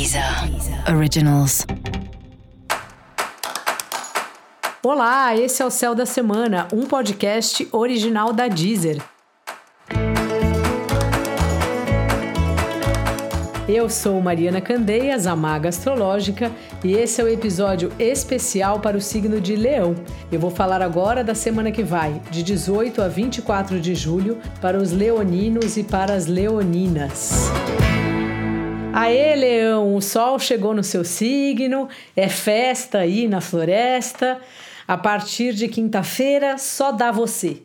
Deezer Originals. Olá, esse é o Céu da Semana, um podcast original da Deezer. Eu sou Mariana Candeias, a Maga Astrológica, e esse é o episódio especial para o signo de Leão. Eu vou falar agora da semana que vai, de 18 a 24 de julho, para os leoninos e para as leoninas. Aê, Leão, o sol chegou no seu signo, é festa aí na floresta. A partir de quinta-feira, só dá você.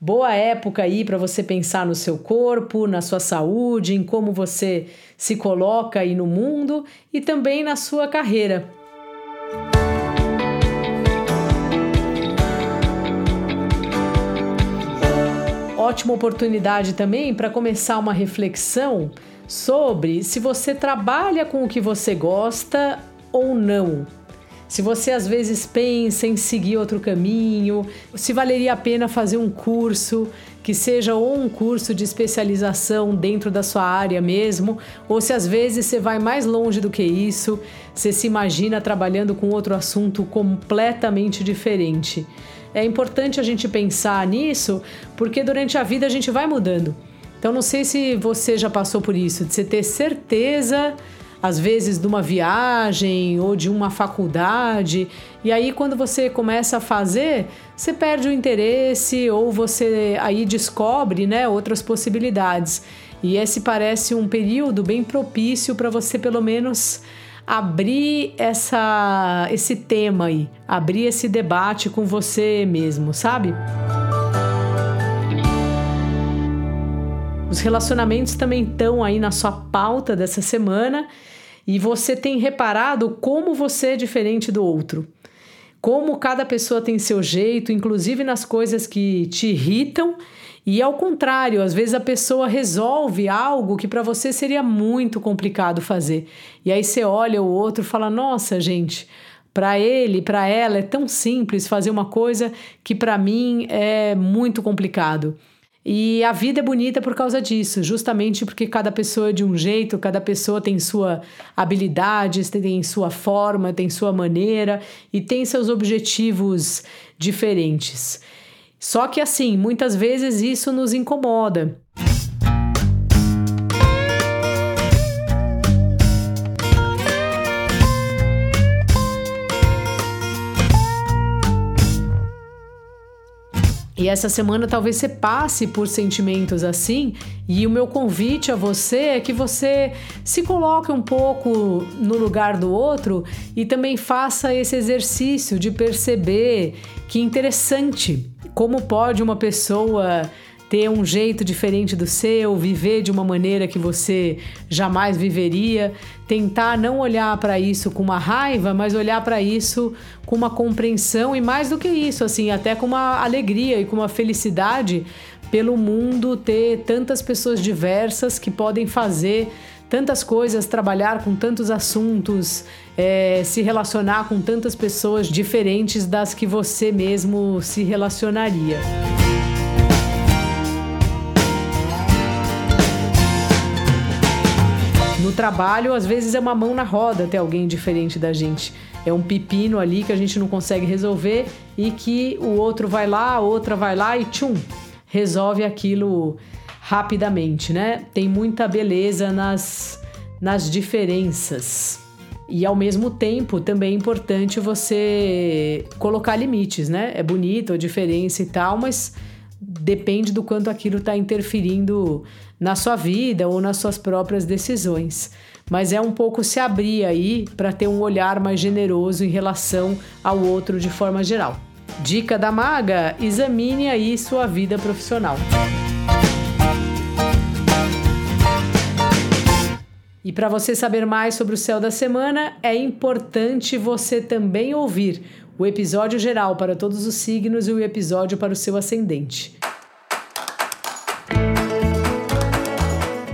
Boa época aí para você pensar no seu corpo, na sua saúde, em como você se coloca aí no mundo e também na sua carreira. Ótima oportunidade também para começar uma reflexão sobre se você trabalha com o que você gosta ou não. Se você às vezes pensa em seguir outro caminho, se valeria a pena fazer um curso que seja ou um curso de especialização dentro da sua área mesmo, ou se às vezes você vai mais longe do que isso, você se imagina trabalhando com outro assunto completamente diferente. É importante a gente pensar nisso, porque durante a vida a gente vai mudando. Então não sei se você já passou por isso, de você ter certeza às vezes de uma viagem ou de uma faculdade, e aí quando você começa a fazer, você perde o interesse ou você aí descobre, né, outras possibilidades. E esse parece um período bem propício para você pelo menos abrir essa esse tema aí, abrir esse debate com você mesmo, sabe? Os relacionamentos também estão aí na sua pauta dessa semana e você tem reparado como você é diferente do outro. Como cada pessoa tem seu jeito, inclusive nas coisas que te irritam, e ao contrário, às vezes a pessoa resolve algo que para você seria muito complicado fazer. E aí você olha o outro e fala: "Nossa, gente, para ele, para ela é tão simples fazer uma coisa que para mim é muito complicado". E a vida é bonita por causa disso, justamente porque cada pessoa é de um jeito, cada pessoa tem sua habilidade, tem sua forma, tem sua maneira e tem seus objetivos diferentes. Só que assim, muitas vezes isso nos incomoda. E essa semana talvez você passe por sentimentos assim, e o meu convite a você é que você se coloque um pouco no lugar do outro e também faça esse exercício de perceber que interessante como pode uma pessoa ter um jeito diferente do seu, viver de uma maneira que você jamais viveria, tentar não olhar para isso com uma raiva, mas olhar para isso com uma compreensão e mais do que isso, assim, até com uma alegria e com uma felicidade pelo mundo ter tantas pessoas diversas que podem fazer tantas coisas, trabalhar com tantos assuntos, é, se relacionar com tantas pessoas diferentes das que você mesmo se relacionaria. No trabalho, às vezes é uma mão na roda ter alguém diferente da gente. É um pepino ali que a gente não consegue resolver e que o outro vai lá, a outra vai lá e tchum, resolve aquilo rapidamente, né? Tem muita beleza nas, nas diferenças. E ao mesmo tempo também é importante você colocar limites, né? É bonito a diferença e tal, mas depende do quanto aquilo está interferindo na sua vida ou nas suas próprias decisões. Mas é um pouco se abrir aí para ter um olhar mais generoso em relação ao outro de forma geral. Dica da maga: examine aí sua vida profissional. E para você saber mais sobre o céu da semana, é importante você também ouvir o episódio geral para todos os signos e o episódio para o seu ascendente.